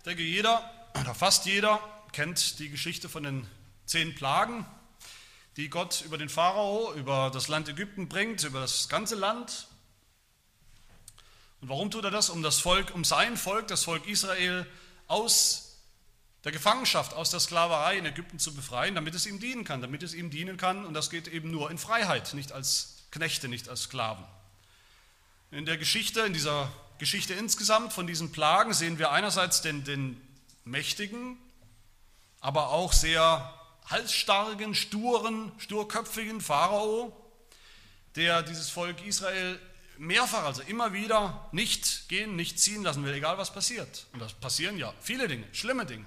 Ich denke, jeder oder fast jeder kennt die Geschichte von den zehn Plagen, die Gott über den Pharao, über das Land Ägypten bringt, über das ganze Land. Und warum tut er das? Um das Volk, um sein Volk, das Volk Israel, aus der Gefangenschaft, aus der Sklaverei in Ägypten zu befreien, damit es ihm dienen kann, damit es ihm dienen kann. Und das geht eben nur in Freiheit, nicht als Knechte, nicht als Sklaven. In der Geschichte, in dieser Geschichte insgesamt von diesen Plagen sehen wir einerseits den, den mächtigen, aber auch sehr halsstarken, sturen, sturköpfigen Pharao, der dieses Volk Israel mehrfach, also immer wieder nicht gehen, nicht ziehen lassen will, egal was passiert. Und das passieren ja viele Dinge, schlimme Dinge.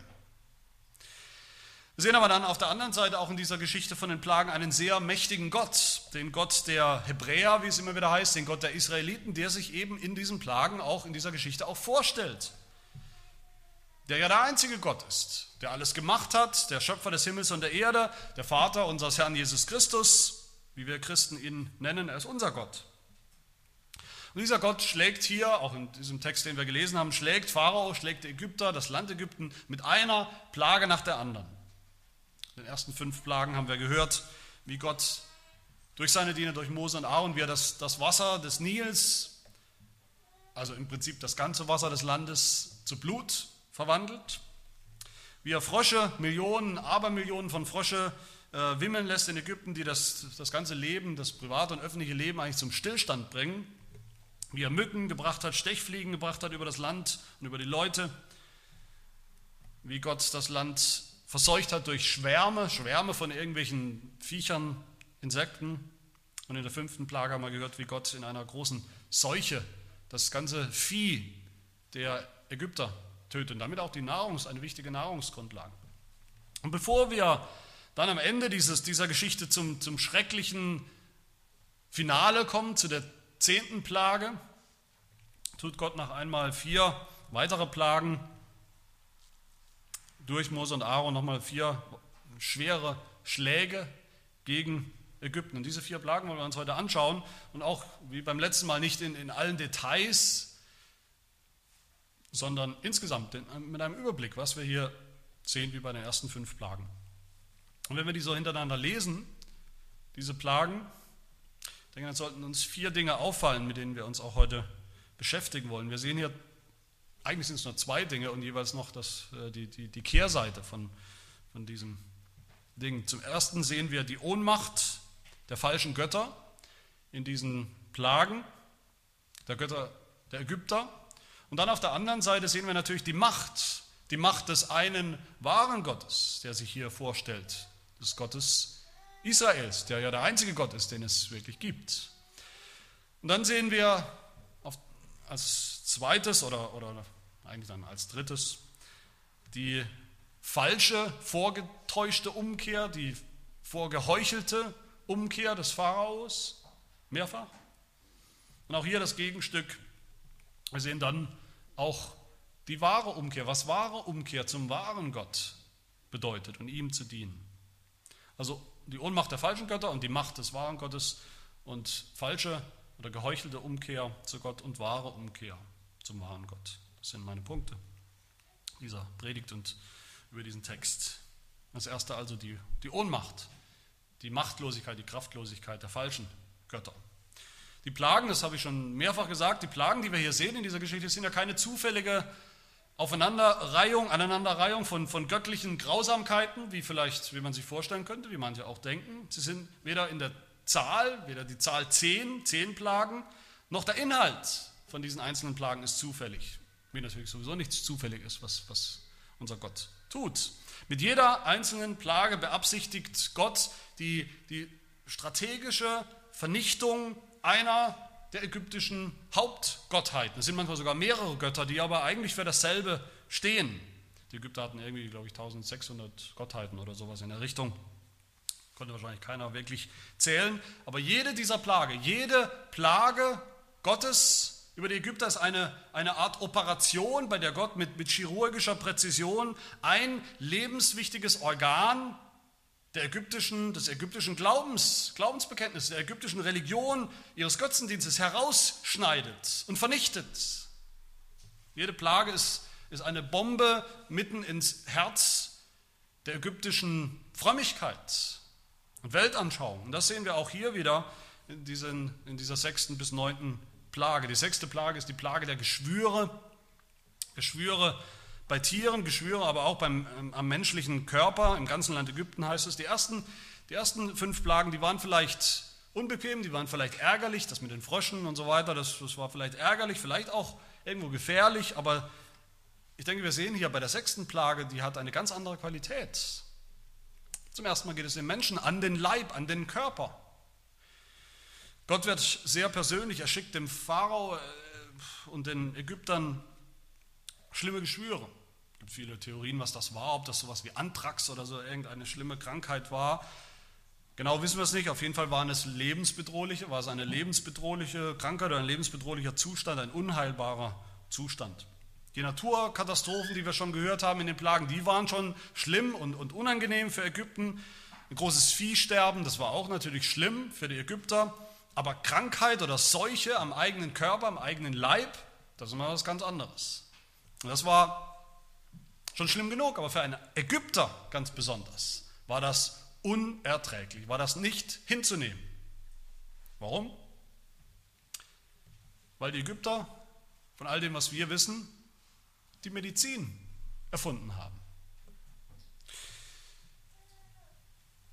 Wir sehen aber dann auf der anderen Seite auch in dieser Geschichte von den Plagen einen sehr mächtigen Gott, den Gott der Hebräer, wie es immer wieder heißt, den Gott der Israeliten, der sich eben in diesen Plagen auch in dieser Geschichte auch vorstellt. Der ja der einzige Gott ist, der alles gemacht hat, der Schöpfer des Himmels und der Erde, der Vater unseres Herrn Jesus Christus, wie wir Christen ihn nennen, er ist unser Gott. Und dieser Gott schlägt hier, auch in diesem Text, den wir gelesen haben, schlägt Pharao, schlägt Ägypter, das Land Ägypten mit einer Plage nach der anderen. In den ersten fünf Plagen haben wir gehört, wie Gott durch seine Diener, durch Mose und Aaron, wie er das, das Wasser des Nils, also im Prinzip das ganze Wasser des Landes, zu Blut verwandelt, wie er Frösche, Millionen, Abermillionen von Frösche äh, wimmeln lässt in Ägypten, die das, das ganze Leben, das private und öffentliche Leben eigentlich zum Stillstand bringen, wie er Mücken gebracht hat, Stechfliegen gebracht hat über das Land und über die Leute, wie Gott das Land verseucht hat durch Schwärme, Schwärme von irgendwelchen Viechern, Insekten. Und in der fünften Plage haben wir gehört, wie Gott in einer großen Seuche das ganze Vieh der Ägypter tötet und damit auch die Nahrungs, eine wichtige Nahrungsgrundlage. Und bevor wir dann am Ende dieses, dieser Geschichte zum, zum schrecklichen Finale kommen, zu der zehnten Plage, tut Gott nach einmal vier weitere Plagen durch Mose und Aaron nochmal vier schwere Schläge gegen Ägypten. Und diese vier Plagen wollen wir uns heute anschauen und auch wie beim letzten Mal nicht in, in allen Details, sondern insgesamt mit einem Überblick, was wir hier sehen wie bei den ersten fünf Plagen. Und wenn wir die so hintereinander lesen, diese Plagen, dann sollten uns vier Dinge auffallen, mit denen wir uns auch heute beschäftigen wollen. Wir sehen hier eigentlich sind es nur zwei Dinge und jeweils noch das, äh, die, die, die Kehrseite von, von diesem Ding. Zum ersten sehen wir die Ohnmacht der falschen Götter in diesen Plagen, der Götter der Ägypter. Und dann auf der anderen Seite sehen wir natürlich die Macht, die Macht des einen wahren Gottes, der sich hier vorstellt, des Gottes Israels, der ja der einzige Gott ist, den es wirklich gibt. Und dann sehen wir als zweites oder, oder eigentlich dann als drittes, die falsche, vorgetäuschte Umkehr, die vorgeheuchelte Umkehr des Pharaos, mehrfach. Und auch hier das Gegenstück. Wir sehen dann auch die wahre Umkehr, was wahre Umkehr zum wahren Gott bedeutet und ihm zu dienen. Also die Ohnmacht der falschen Götter und die Macht des wahren Gottes und falsche oder geheuchelte Umkehr zu Gott und wahre Umkehr zum wahren Gott. Das sind meine Punkte dieser Predigt und über diesen Text. Das erste also die, die Ohnmacht, die Machtlosigkeit, die Kraftlosigkeit der falschen Götter. Die Plagen, das habe ich schon mehrfach gesagt, die Plagen, die wir hier sehen in dieser Geschichte, sind ja keine zufällige Aufeinanderreihung, Aneinanderreihung von, von göttlichen Grausamkeiten, wie vielleicht, wie man sich vorstellen könnte, wie manche auch denken. Sie sind weder in der Zahl, weder die Zahl 10, 10 Plagen, noch der Inhalt von diesen einzelnen Plagen ist zufällig wie natürlich sowieso nichts zufällig ist, was, was unser Gott tut. Mit jeder einzelnen Plage beabsichtigt Gott die, die strategische Vernichtung einer der ägyptischen Hauptgottheiten. Es sind manchmal sogar mehrere Götter, die aber eigentlich für dasselbe stehen. Die Ägypter hatten irgendwie, glaube ich, 1600 Gottheiten oder sowas in der Richtung. Konnte wahrscheinlich keiner wirklich zählen. Aber jede dieser Plage, jede Plage Gottes über die Ägypter ist eine, eine Art Operation, bei der Gott mit, mit chirurgischer Präzision ein lebenswichtiges Organ der ägyptischen, des ägyptischen Glaubens, Glaubensbekenntnisses, der ägyptischen Religion, ihres Götzendienstes herausschneidet und vernichtet. Jede Plage ist, ist eine Bombe mitten ins Herz der ägyptischen Frömmigkeit und Weltanschauung. Und das sehen wir auch hier wieder in, diesen, in dieser sechsten bis neunten Plage. Die sechste Plage ist die Plage der Geschwüre. Geschwüre bei Tieren, Geschwüre aber auch beim, ähm, am menschlichen Körper. Im ganzen Land Ägypten heißt es. Die ersten, die ersten fünf Plagen, die waren vielleicht unbequem, die waren vielleicht ärgerlich, das mit den Fröschen und so weiter, das, das war vielleicht ärgerlich, vielleicht auch irgendwo gefährlich, aber ich denke, wir sehen hier bei der sechsten Plage, die hat eine ganz andere Qualität. Zum ersten Mal geht es den Menschen an den Leib, an den Körper. Gott wird sehr persönlich, er schickt dem Pharao äh, und den Ägyptern schlimme Geschwüre. Es gibt viele Theorien, was das war, ob das sowas wie Anthrax oder so irgendeine schlimme Krankheit war. Genau wissen wir es nicht. Auf jeden Fall waren es lebensbedrohliche, war es eine lebensbedrohliche Krankheit oder ein lebensbedrohlicher Zustand, ein unheilbarer Zustand. Die Naturkatastrophen, die wir schon gehört haben in den Plagen, die waren schon schlimm und, und unangenehm für Ägypten. Ein großes Viehsterben, das war auch natürlich schlimm für die Ägypter. Aber Krankheit oder Seuche am eigenen Körper, am eigenen Leib, das ist immer was ganz anderes. Und das war schon schlimm genug, aber für einen Ägypter ganz besonders war das unerträglich, war das nicht hinzunehmen. Warum? Weil die Ägypter, von all dem, was wir wissen, die Medizin erfunden haben.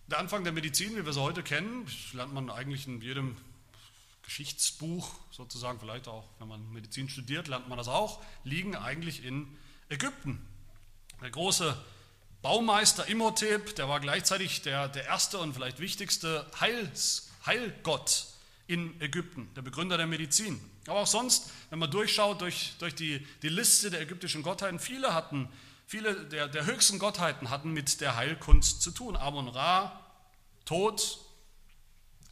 Der Anfang der Medizin, wie wir sie heute kennen, lernt man eigentlich in jedem Geschichtsbuch sozusagen, vielleicht auch, wenn man Medizin studiert, lernt man das auch, liegen eigentlich in Ägypten. Der große Baumeister Imhotep, der war gleichzeitig der, der erste und vielleicht wichtigste Heils, Heilgott in Ägypten, der Begründer der Medizin. Aber auch sonst, wenn man durchschaut durch, durch die, die Liste der ägyptischen Gottheiten, viele hatten, viele der, der höchsten Gottheiten hatten mit der Heilkunst zu tun. Amon Ra, Tod,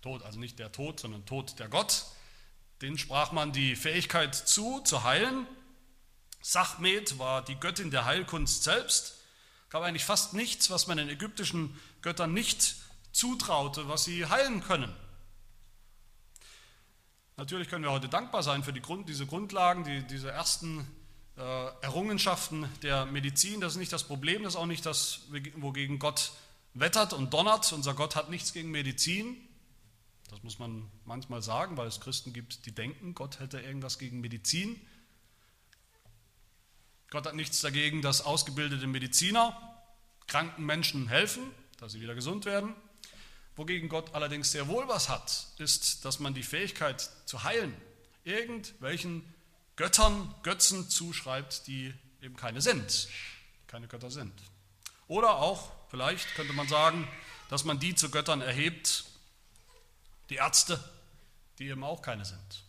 Tod, also nicht der Tod, sondern Tod der Gott, den sprach man die Fähigkeit zu, zu heilen. Sachmet war die Göttin der Heilkunst selbst gab eigentlich fast nichts, was man den ägyptischen Göttern nicht zutraute, was sie heilen können. Natürlich können wir heute dankbar sein für die Grund, diese Grundlagen, die, diese ersten äh, Errungenschaften der Medizin. Das ist nicht das Problem, das ist auch nicht das, wogegen Gott wettert und donnert. Unser Gott hat nichts gegen Medizin. Das muss man manchmal sagen, weil es Christen gibt, die denken, Gott hätte irgendwas gegen Medizin. Gott hat nichts dagegen, dass ausgebildete Mediziner kranken Menschen helfen, dass sie wieder gesund werden. Wogegen Gott allerdings sehr wohl was hat, ist, dass man die Fähigkeit zu heilen irgendwelchen Göttern, Götzen zuschreibt, die eben keine sind, keine Götter sind. Oder auch, vielleicht könnte man sagen, dass man die zu Göttern erhebt, die Ärzte, die eben auch keine sind.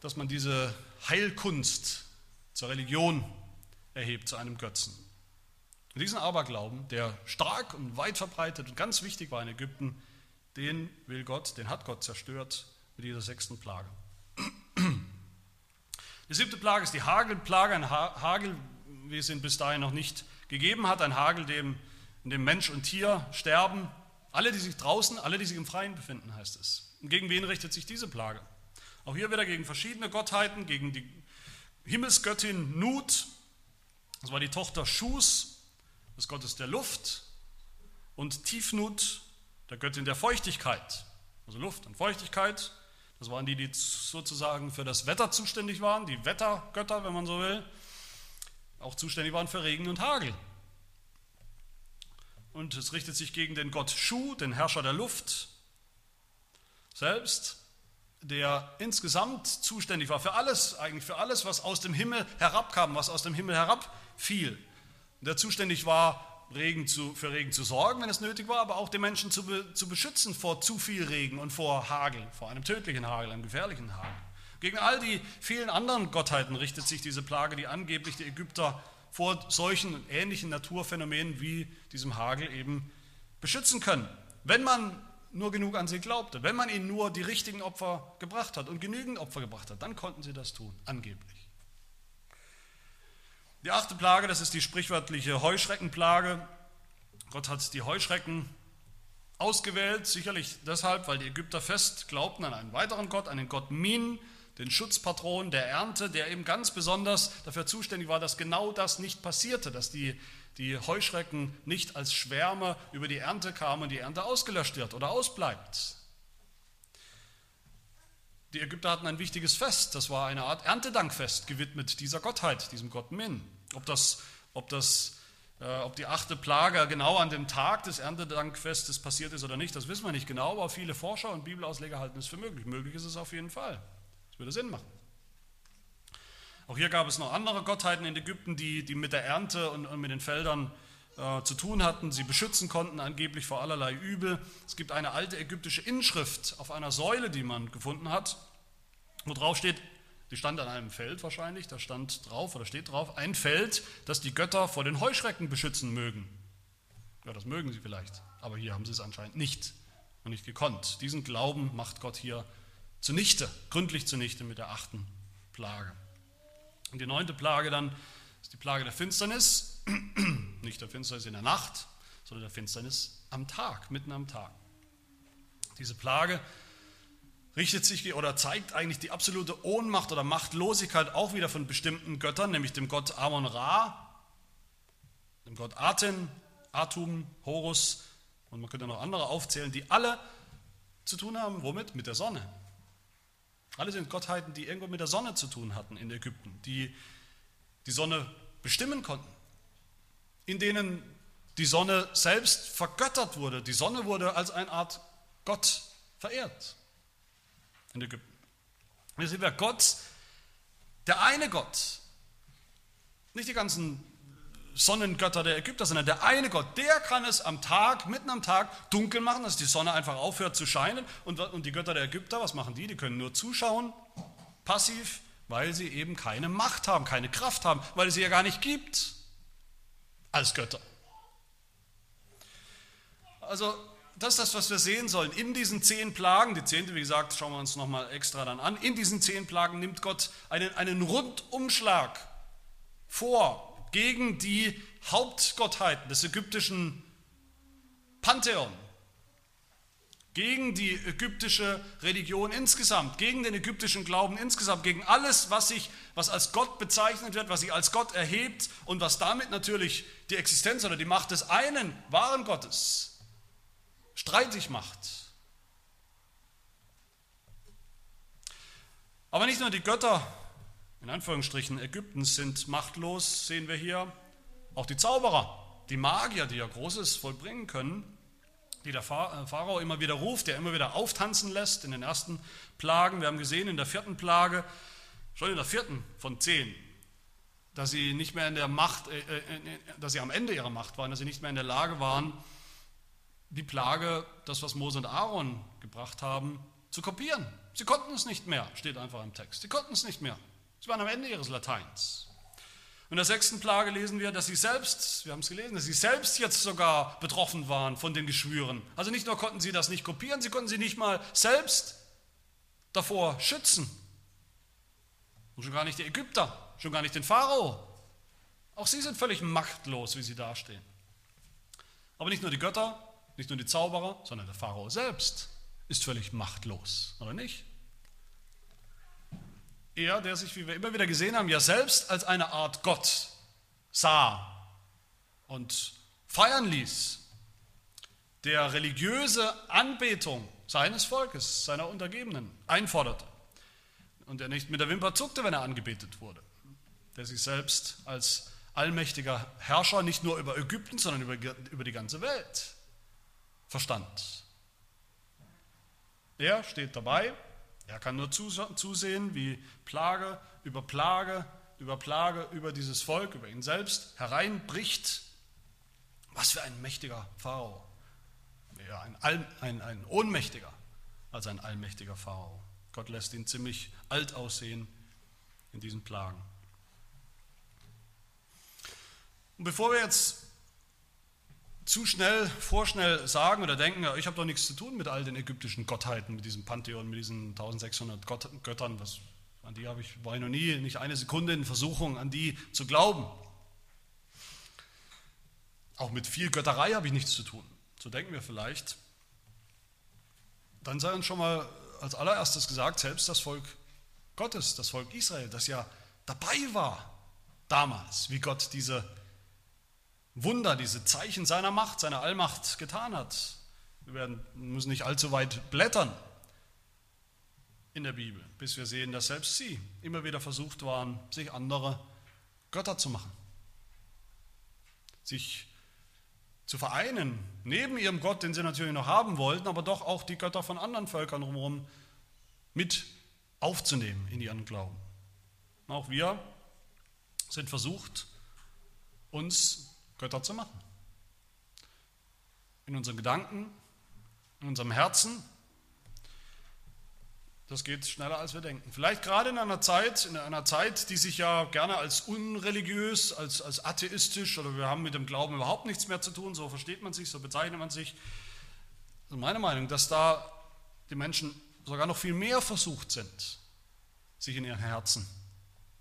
Dass man diese Heilkunst zur Religion erhebt, zu einem Götzen. Und diesen Aberglauben, der stark und weit verbreitet und ganz wichtig war in Ägypten, den will Gott, den hat Gott zerstört mit dieser sechsten Plage. Die siebte Plage ist die Hagelplage, ein Hagel, wie es ihn bis dahin noch nicht gegeben hat, ein Hagel, dem, in dem Mensch und Tier sterben. Alle, die sich draußen, alle, die sich im Freien befinden, heißt es. Und gegen wen richtet sich diese Plage? Auch hier wieder gegen verschiedene Gottheiten, gegen die Himmelsgöttin Nut, das war die Tochter Schus, des Gottes der Luft, und Tiefnut, der Göttin der Feuchtigkeit. Also Luft und Feuchtigkeit, das waren die, die sozusagen für das Wetter zuständig waren, die Wettergötter, wenn man so will, auch zuständig waren für Regen und Hagel. Und es richtet sich gegen den Gott Shu, den Herrscher der Luft, selbst der insgesamt zuständig war für alles, eigentlich für alles, was aus dem Himmel herabkam, was aus dem Himmel herabfiel. Der zuständig war, Regen zu, für Regen zu sorgen, wenn es nötig war, aber auch den Menschen zu, be, zu beschützen vor zu viel Regen und vor Hagel, vor einem tödlichen Hagel, einem gefährlichen Hagel. Gegen all die vielen anderen Gottheiten richtet sich diese Plage, die angeblich die Ägypter vor solchen ähnlichen Naturphänomenen wie diesem Hagel eben beschützen können. Wenn man nur genug an sie glaubte. Wenn man ihnen nur die richtigen Opfer gebracht hat und genügend Opfer gebracht hat, dann konnten sie das tun, angeblich. Die achte Plage, das ist die sprichwörtliche Heuschreckenplage. Gott hat die Heuschrecken ausgewählt, sicherlich deshalb, weil die Ägypter fest glaubten an einen weiteren Gott, einen Gott Min, den Schutzpatron der Ernte, der eben ganz besonders dafür zuständig war, dass genau das nicht passierte, dass die, die Heuschrecken nicht als Schwärme über die Ernte kamen und die Ernte ausgelöscht wird oder ausbleibt. Die Ägypter hatten ein wichtiges Fest, das war eine Art Erntedankfest gewidmet dieser Gottheit, diesem Gott Min. Ob, das, ob, das, äh, ob die achte Plage genau an dem Tag des Erntedankfestes passiert ist oder nicht, das wissen wir nicht genau, aber viele Forscher und Bibelausleger halten es für möglich. Möglich ist es auf jeden Fall. Das würde Sinn machen. Auch hier gab es noch andere Gottheiten in Ägypten, die, die mit der Ernte und, und mit den Feldern äh, zu tun hatten, sie beschützen konnten angeblich vor allerlei Übel. Es gibt eine alte ägyptische Inschrift auf einer Säule, die man gefunden hat, wo drauf steht, die stand an einem Feld wahrscheinlich, da stand drauf oder steht drauf, ein Feld, das die Götter vor den Heuschrecken beschützen mögen. Ja, das mögen sie vielleicht, aber hier haben sie es anscheinend nicht und nicht gekonnt. Diesen Glauben macht Gott hier zunichte, gründlich zunichte mit der achten Plage. Und die neunte Plage dann ist die Plage der Finsternis, nicht der Finsternis in der Nacht, sondern der Finsternis am Tag, mitten am Tag. Diese Plage richtet sich oder zeigt eigentlich die absolute Ohnmacht oder Machtlosigkeit auch wieder von bestimmten Göttern, nämlich dem Gott Amon Ra, dem Gott Aten, Atum, Horus und man könnte noch andere aufzählen, die alle zu tun haben, womit? Mit der Sonne. Alle sind Gottheiten, die irgendwo mit der Sonne zu tun hatten in Ägypten, die die Sonne bestimmen konnten, in denen die Sonne selbst vergöttert wurde. Die Sonne wurde als eine Art Gott verehrt in Ägypten. Wir sehen wir Gott, der eine Gott, nicht die ganzen Sonnengötter der Ägypter, sondern der eine Gott, der kann es am Tag, mitten am Tag dunkel machen, dass die Sonne einfach aufhört zu scheinen. Und, und die Götter der Ägypter, was machen die? Die können nur zuschauen, passiv, weil sie eben keine Macht haben, keine Kraft haben, weil es sie ja gar nicht gibt als Götter. Also das ist das, was wir sehen sollen. In diesen zehn Plagen, die zehnte, wie gesagt, schauen wir uns nochmal extra dann an, in diesen zehn Plagen nimmt Gott einen, einen Rundumschlag vor gegen die Hauptgottheiten des ägyptischen Pantheon, gegen die ägyptische Religion insgesamt, gegen den ägyptischen Glauben insgesamt, gegen alles, was sich, was als Gott bezeichnet wird, was sich als Gott erhebt und was damit natürlich die Existenz oder die Macht des einen wahren Gottes streitig macht. Aber nicht nur die Götter in Anführungsstrichen Ägyptens sind machtlos, sehen wir hier. Auch die Zauberer, die Magier, die ja Großes vollbringen können, die der äh, Pharao immer wieder ruft, der immer wieder auftanzen lässt in den ersten Plagen. Wir haben gesehen in der vierten Plage, schon in der vierten von zehn, dass sie nicht mehr in der Macht, äh, äh, dass sie am Ende ihrer Macht waren, dass sie nicht mehr in der Lage waren, die Plage, das was Mose und Aaron gebracht haben, zu kopieren. Sie konnten es nicht mehr, steht einfach im Text. Sie konnten es nicht mehr. Sie waren am Ende ihres Lateins. In der sechsten Plage lesen wir, dass sie selbst, wir haben es gelesen, dass sie selbst jetzt sogar betroffen waren von den Geschwüren. Also nicht nur konnten sie das nicht kopieren, sie konnten sie nicht mal selbst davor schützen. Und schon gar nicht die Ägypter, schon gar nicht den Pharao. Auch sie sind völlig machtlos, wie sie dastehen. Aber nicht nur die Götter, nicht nur die Zauberer, sondern der Pharao selbst ist völlig machtlos, oder nicht? Er, der sich, wie wir immer wieder gesehen haben, ja selbst als eine Art Gott sah und feiern ließ, der religiöse Anbetung seines Volkes, seiner Untergebenen einforderte und der nicht mit der Wimper zuckte, wenn er angebetet wurde, der sich selbst als allmächtiger Herrscher nicht nur über Ägypten, sondern über, über die ganze Welt verstand. Er steht dabei er kann nur zusehen, wie Plage über Plage über Plage über dieses Volk, über ihn selbst hereinbricht. Was für ein mächtiger Pharao. Ja, ein, ein, ein ohnmächtiger als ein allmächtiger Pharao. Gott lässt ihn ziemlich alt aussehen in diesen Plagen. Und bevor wir jetzt zu schnell, vorschnell sagen oder denken, ja, ich habe doch nichts zu tun mit all den ägyptischen Gottheiten, mit diesem Pantheon, mit diesen 1600 Gott, Göttern. Was, an die habe ich, war ich noch nie, nicht eine Sekunde in Versuchung, an die zu glauben. Auch mit viel Götterei habe ich nichts zu tun. So denken wir vielleicht. Dann sei uns schon mal als allererstes gesagt, selbst das Volk Gottes, das Volk Israel, das ja dabei war damals, wie Gott diese Wunder, diese Zeichen seiner Macht, seiner Allmacht getan hat. Wir werden, müssen nicht allzu weit blättern in der Bibel, bis wir sehen, dass selbst sie immer wieder versucht waren, sich andere Götter zu machen, sich zu vereinen, neben ihrem Gott, den sie natürlich noch haben wollten, aber doch auch die Götter von anderen Völkern drumherum mit aufzunehmen in ihren Glauben. Auch wir sind versucht, uns Götter zu machen. In unseren Gedanken, in unserem Herzen. Das geht schneller, als wir denken. Vielleicht gerade in einer Zeit, in einer Zeit, die sich ja gerne als unreligiös, als, als atheistisch oder wir haben mit dem Glauben überhaupt nichts mehr zu tun, so versteht man sich, so bezeichnet man sich. Also meine Meinung, dass da die Menschen sogar noch viel mehr versucht sind, sich in ihren Herzen,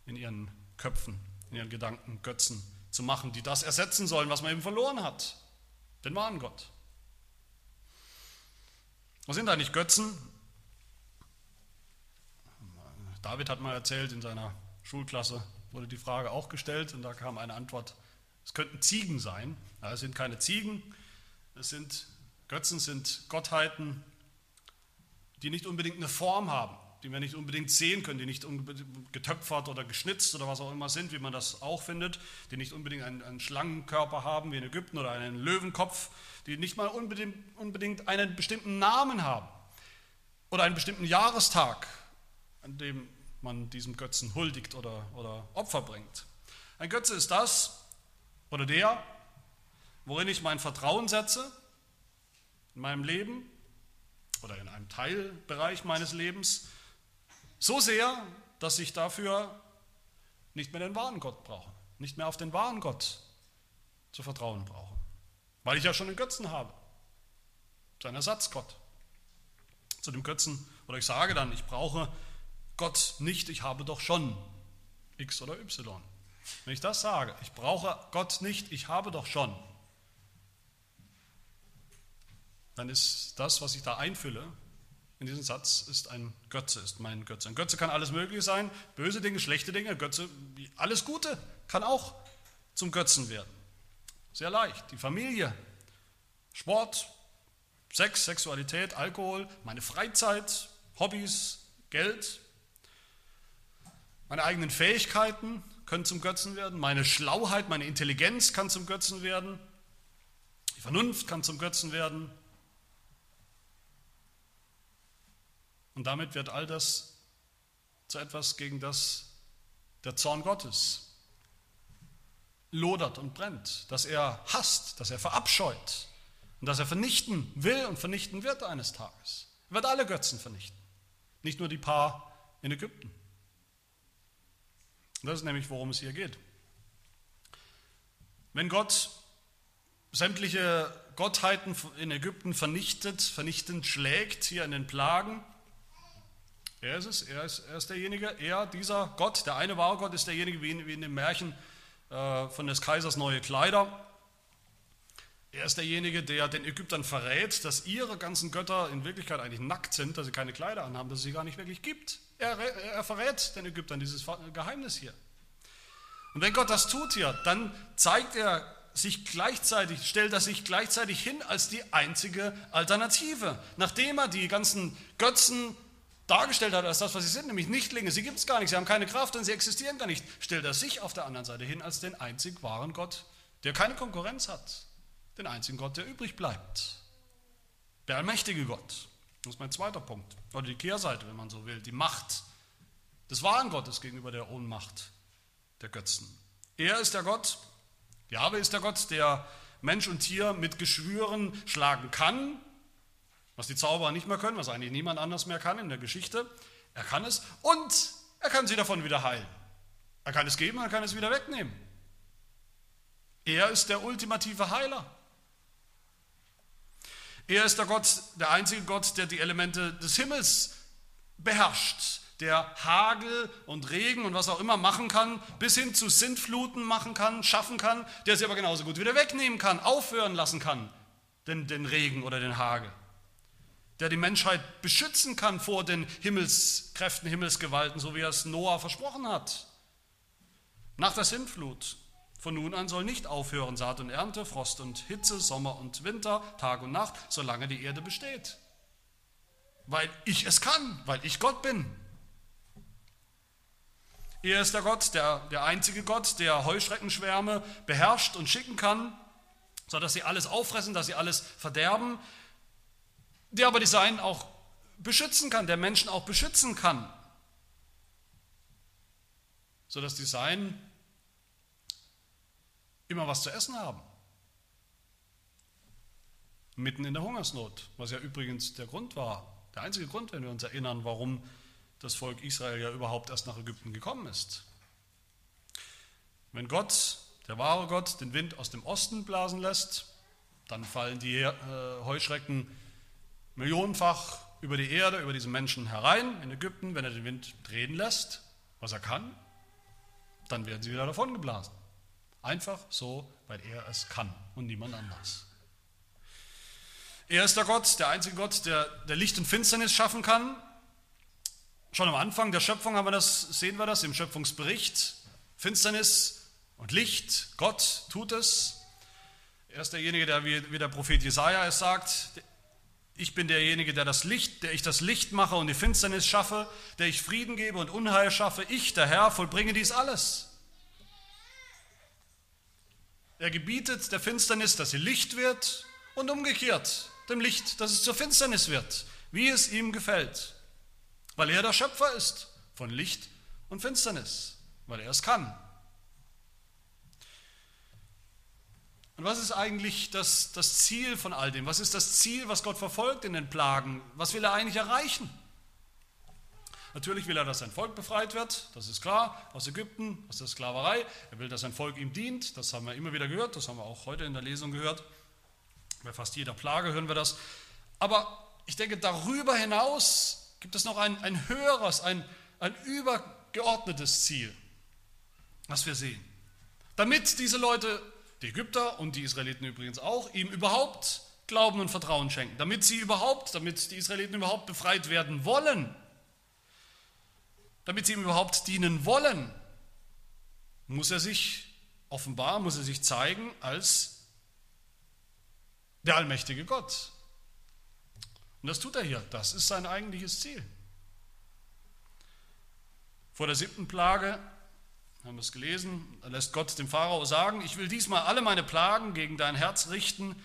in ihren Köpfen, in ihren Gedanken Götzen zu machen, die das ersetzen sollen, was man eben verloren hat, den wahren Gott. Was sind eigentlich Götzen? David hat mal erzählt, in seiner Schulklasse wurde die Frage auch gestellt und da kam eine Antwort, es könnten Ziegen sein. Ja, es sind keine Ziegen, es sind Götzen sind Gottheiten, die nicht unbedingt eine Form haben, die wir nicht unbedingt sehen können, die nicht getöpfert oder geschnitzt oder was auch immer sind, wie man das auch findet, die nicht unbedingt einen, einen Schlangenkörper haben wie in Ägypten oder einen Löwenkopf, die nicht mal unbedingt, unbedingt einen bestimmten Namen haben oder einen bestimmten Jahrestag, an dem man diesem Götzen huldigt oder, oder Opfer bringt. Ein Götze ist das oder der, worin ich mein Vertrauen setze in meinem Leben oder in einem Teilbereich meines Lebens so sehr, dass ich dafür nicht mehr den wahren Gott brauche, nicht mehr auf den wahren Gott zu vertrauen brauche, weil ich ja schon einen Götzen habe, sein Ersatzgott. Zu dem Götzen, oder ich sage dann, ich brauche Gott nicht, ich habe doch schon X oder Y. Wenn ich das sage, ich brauche Gott nicht, ich habe doch schon, dann ist das, was ich da einfülle, in diesem Satz, ist ein Götze, ist mein Götze. Ein Götze kann alles Mögliche sein, böse Dinge, schlechte Dinge, Götze, alles Gute kann auch zum Götzen werden. Sehr leicht. Die Familie, Sport, Sex, Sexualität, Alkohol, meine Freizeit, Hobbys, Geld, meine eigenen Fähigkeiten können zum Götzen werden, meine Schlauheit, meine Intelligenz kann zum Götzen werden, die Vernunft kann zum Götzen werden, Und damit wird all das zu etwas, gegen das der Zorn Gottes lodert und brennt, dass er hasst, dass er verabscheut und dass er vernichten will und vernichten wird eines Tages. Er wird alle Götzen vernichten, nicht nur die paar in Ägypten. Das ist nämlich, worum es hier geht. Wenn Gott sämtliche Gottheiten in Ägypten vernichtet, vernichtend schlägt, hier in den Plagen, er ist es, er ist, er ist derjenige, er, dieser Gott, der eine wahre Gott ist derjenige, wie in, wie in dem Märchen äh, von des Kaisers neue Kleider. Er ist derjenige, der den Ägyptern verrät, dass ihre ganzen Götter in Wirklichkeit eigentlich nackt sind, dass sie keine Kleider anhaben, dass es sie gar nicht wirklich gibt. Er, er verrät den Ägyptern dieses Geheimnis hier. Und wenn Gott das tut hier, dann zeigt er sich gleichzeitig, stellt er sich gleichzeitig hin als die einzige Alternative. Nachdem er die ganzen Götzen dargestellt hat als das, was sie sind, nämlich Nichtlinge. Sie gibt es gar nicht, sie haben keine Kraft und sie existieren gar nicht. Stellt er sich auf der anderen Seite hin als den einzig wahren Gott, der keine Konkurrenz hat. Den einzigen Gott, der übrig bleibt. Der allmächtige Gott. Das ist mein zweiter Punkt. Oder die Kehrseite, wenn man so will. Die Macht des wahren Gottes gegenüber der Ohnmacht der Götzen. Er ist der Gott, Jahwe ist der Gott, der Mensch und Tier mit Geschwüren schlagen kann, was die Zauberer nicht mehr können, was eigentlich niemand anders mehr kann in der Geschichte. Er kann es und er kann sie davon wieder heilen. Er kann es geben, er kann es wieder wegnehmen. Er ist der ultimative Heiler. Er ist der Gott, der einzige Gott, der die Elemente des Himmels beherrscht, der Hagel und Regen und was auch immer machen kann, bis hin zu Sintfluten machen kann, schaffen kann, der sie aber genauso gut wieder wegnehmen kann, aufhören lassen kann, den, den Regen oder den Hagel der die Menschheit beschützen kann vor den Himmelskräften, Himmelsgewalten, so wie er es Noah versprochen hat. Nach der Sintflut. Von nun an soll nicht aufhören Saat und Ernte, Frost und Hitze, Sommer und Winter, Tag und Nacht, solange die Erde besteht. Weil ich es kann, weil ich Gott bin. Er ist der Gott, der, der einzige Gott, der Heuschreckenschwärme beherrscht und schicken kann, sodass sie alles auffressen, dass sie alles verderben, der aber die Seinen auch beschützen kann, der Menschen auch beschützen kann, sodass die Seinen immer was zu essen haben. Mitten in der Hungersnot, was ja übrigens der Grund war, der einzige Grund, wenn wir uns erinnern, warum das Volk Israel ja überhaupt erst nach Ägypten gekommen ist. Wenn Gott, der wahre Gott, den Wind aus dem Osten blasen lässt, dann fallen die äh, Heuschrecken millionenfach über die Erde, über diese Menschen herein in Ägypten. Wenn er den Wind drehen lässt, was er kann, dann werden sie wieder davon geblasen. Einfach so, weil er es kann und niemand anders. Er ist der Gott, der einzige Gott, der, der Licht und Finsternis schaffen kann. Schon am Anfang der Schöpfung haben wir das, sehen wir das im Schöpfungsbericht. Finsternis und Licht, Gott tut es. Er ist derjenige, der wie, wie der Prophet Jesaja es sagt, ich bin derjenige, der das Licht, der ich das Licht mache und die Finsternis schaffe, der ich Frieden gebe und Unheil schaffe. Ich, der Herr, vollbringe dies alles. Er gebietet der Finsternis, dass sie Licht wird und umgekehrt dem Licht, dass es zur Finsternis wird, wie es ihm gefällt, weil er der Schöpfer ist von Licht und Finsternis, weil er es kann. Und was ist eigentlich das, das Ziel von all dem? Was ist das Ziel, was Gott verfolgt in den Plagen? Was will er eigentlich erreichen? Natürlich will er, dass sein Volk befreit wird, das ist klar, aus Ägypten, aus der Sklaverei. Er will, dass sein Volk ihm dient, das haben wir immer wieder gehört, das haben wir auch heute in der Lesung gehört. Bei fast jeder Plage hören wir das. Aber ich denke, darüber hinaus gibt es noch ein, ein höheres, ein, ein übergeordnetes Ziel, was wir sehen. Damit diese Leute, die Ägypter und die Israeliten übrigens auch, ihm überhaupt Glauben und Vertrauen schenken, damit sie überhaupt, damit die Israeliten überhaupt befreit werden wollen damit sie ihm überhaupt dienen wollen, muss er sich offenbar, muss er sich zeigen als der allmächtige Gott. Und das tut er hier. Das ist sein eigentliches Ziel. Vor der siebten Plage, haben wir es gelesen, lässt Gott dem Pharao sagen, ich will diesmal alle meine Plagen gegen dein Herz richten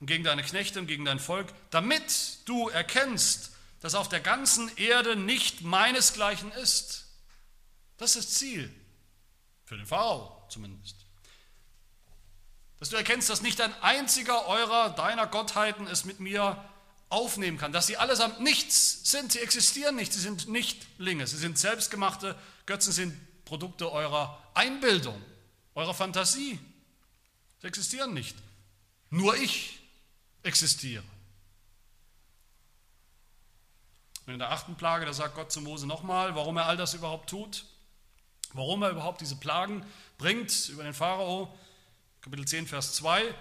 und gegen deine Knechte und gegen dein Volk, damit du erkennst, das auf der ganzen Erde nicht meinesgleichen ist. Das ist Ziel, für den Pharao zumindest. Dass du erkennst, dass nicht ein einziger eurer, deiner Gottheiten es mit mir aufnehmen kann, dass sie allesamt nichts sind, sie existieren nicht, sie sind nicht Linge, sie sind selbstgemachte Götzen, sind Produkte eurer Einbildung, eurer Fantasie. Sie existieren nicht. Nur ich existiere. Und in der achten Plage, da sagt Gott zu Mose nochmal, warum er all das überhaupt tut, warum er überhaupt diese Plagen bringt über den Pharao. Kapitel 10, Vers 2.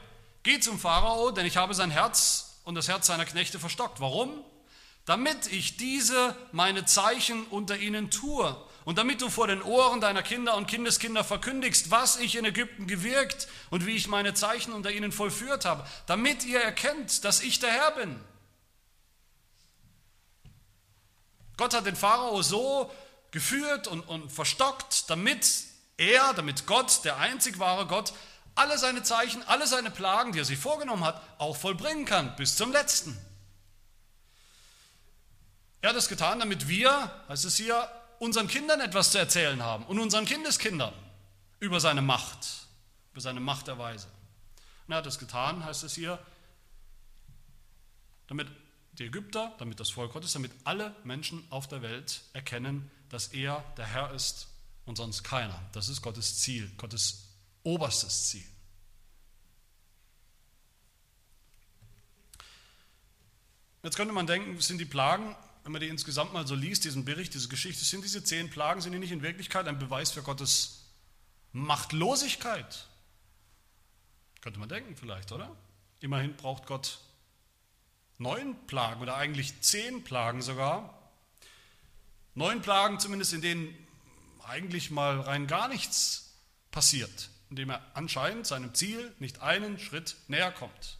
Geh zum Pharao, denn ich habe sein Herz und das Herz seiner Knechte verstockt. Warum? Damit ich diese meine Zeichen unter ihnen tue und damit du vor den Ohren deiner Kinder und Kindeskinder verkündigst, was ich in Ägypten gewirkt und wie ich meine Zeichen unter ihnen vollführt habe, damit ihr erkennt, dass ich der Herr bin. Gott hat den Pharao so geführt und, und verstockt, damit er, damit Gott, der einzig wahre Gott, alle seine Zeichen, alle seine Plagen, die er sich vorgenommen hat, auch vollbringen kann, bis zum letzten. Er hat es getan, damit wir, heißt es hier, unseren Kindern etwas zu erzählen haben und unseren Kindeskindern über seine Macht, über seine Machterweise. Und er hat es getan, heißt es hier, damit die Ägypter, damit das Volk Gottes, damit alle Menschen auf der Welt erkennen, dass er der Herr ist und sonst keiner. Das ist Gottes Ziel, Gottes oberstes Ziel. Jetzt könnte man denken, sind die Plagen, wenn man die insgesamt mal so liest, diesen Bericht, diese Geschichte, sind diese zehn Plagen, sind die nicht in Wirklichkeit ein Beweis für Gottes Machtlosigkeit? Könnte man denken vielleicht, oder? Immerhin braucht Gott neun Plagen oder eigentlich zehn Plagen sogar. Neun Plagen zumindest, in denen eigentlich mal rein gar nichts passiert, indem er anscheinend seinem Ziel nicht einen Schritt näher kommt.